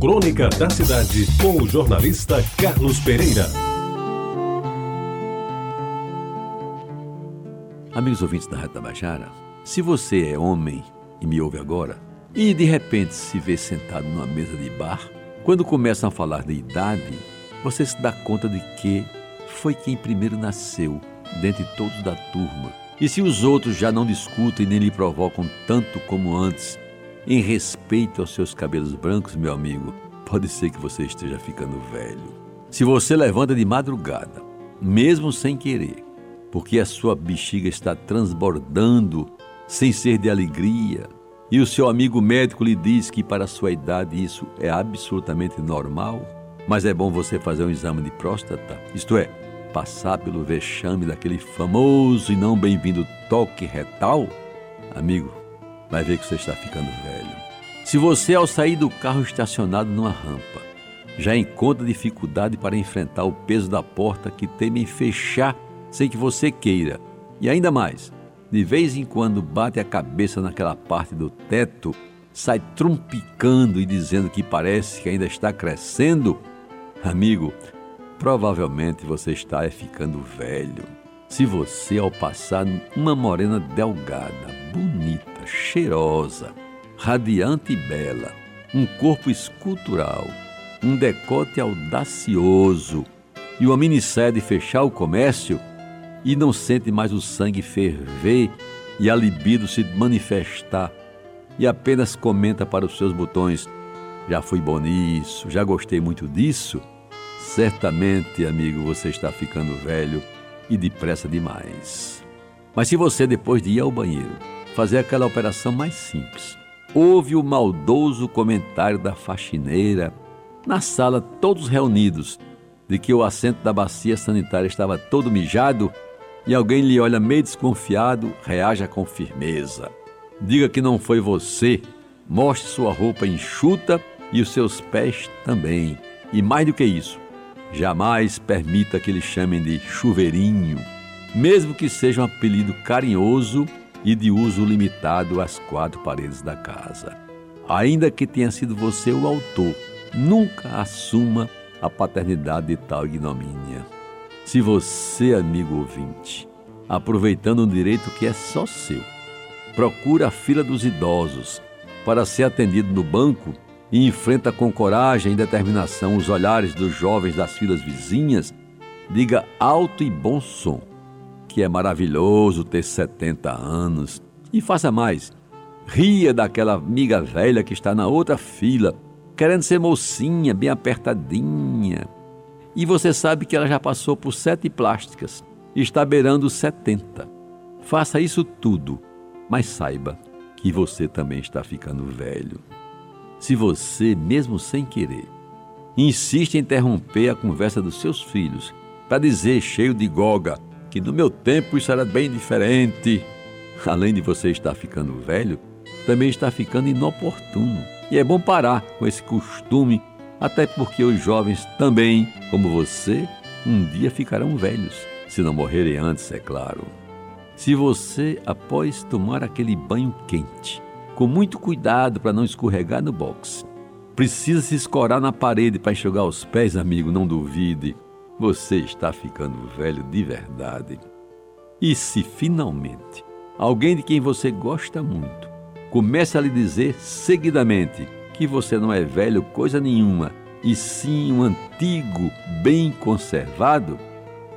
Crônica da Cidade, com o jornalista Carlos Pereira. Amigos ouvintes da Rádio Tabajara, se você é homem e me ouve agora, e de repente se vê sentado numa mesa de bar, quando começam a falar de idade, você se dá conta de que foi quem primeiro nasceu, dentre todos da turma. E se os outros já não discutem nem lhe provocam tanto como antes, em respeito aos seus cabelos brancos, meu amigo, pode ser que você esteja ficando velho. Se você levanta de madrugada, mesmo sem querer, porque a sua bexiga está transbordando sem ser de alegria, e o seu amigo médico lhe diz que para a sua idade isso é absolutamente normal, mas é bom você fazer um exame de próstata, isto é, passar pelo vexame daquele famoso e não bem-vindo toque retal, amigo, vai ver que você está ficando velho. Se você, ao sair do carro estacionado numa rampa, já encontra dificuldade para enfrentar o peso da porta que teme em fechar sem que você queira, e ainda mais, de vez em quando bate a cabeça naquela parte do teto, sai trumpicando e dizendo que parece que ainda está crescendo, amigo, provavelmente você está ficando velho. Se você, ao passar uma morena delgada, bonita, cheirosa, radiante e bela, um corpo escultural, um decote audacioso e uma minissaia de fechar o comércio, e não sente mais o sangue ferver e a libido se manifestar, e apenas comenta para os seus botões: Já fui bom nisso, já gostei muito disso. Certamente, amigo, você está ficando velho e depressa demais. Mas se você, depois de ir ao banheiro, fazer aquela operação mais simples, ouve o maldoso comentário da faxineira, na sala todos reunidos, de que o assento da bacia sanitária estava todo mijado e alguém lhe olha meio desconfiado, reaja com firmeza. Diga que não foi você, mostre sua roupa enxuta e os seus pés também. E mais do que isso, Jamais permita que lhe chamem de chuveirinho, mesmo que seja um apelido carinhoso e de uso limitado às quatro paredes da casa. Ainda que tenha sido você o autor, nunca assuma a paternidade de tal ignomínia. Se você, amigo ouvinte, aproveitando um direito que é só seu, procura a fila dos idosos para ser atendido no banco e enfrenta com coragem e determinação os olhares dos jovens das filas vizinhas, diga alto e bom som que é maravilhoso ter 70 anos. E faça mais, ria daquela amiga velha que está na outra fila, querendo ser mocinha, bem apertadinha. E você sabe que ela já passou por sete plásticas está beirando 70. Faça isso tudo, mas saiba que você também está ficando velho se você, mesmo sem querer, insiste em interromper a conversa dos seus filhos para dizer, cheio de goga, que no meu tempo isso era bem diferente, além de você estar ficando velho, também está ficando inoportuno. E é bom parar com esse costume, até porque os jovens também, como você, um dia ficarão velhos, se não morrerem antes, é claro. Se você, após tomar aquele banho quente, com muito cuidado para não escorregar no box. Precisa se escorar na parede para enxugar os pés, amigo, não duvide. Você está ficando velho de verdade. E se finalmente alguém de quem você gosta muito começa a lhe dizer seguidamente que você não é velho coisa nenhuma, e sim um antigo, bem conservado,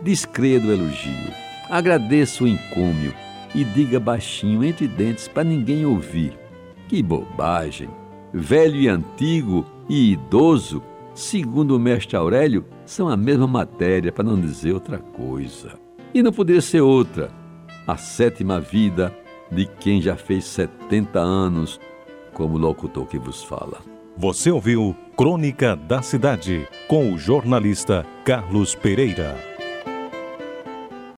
descreia do elogio. Agradeça o encômio e diga baixinho entre dentes para ninguém ouvir que bobagem! Velho e antigo e idoso, segundo o mestre Aurélio, são a mesma matéria, para não dizer outra coisa. E não poderia ser outra. A sétima vida de quem já fez 70 anos, como locutor que vos fala. Você ouviu Crônica da Cidade, com o jornalista Carlos Pereira.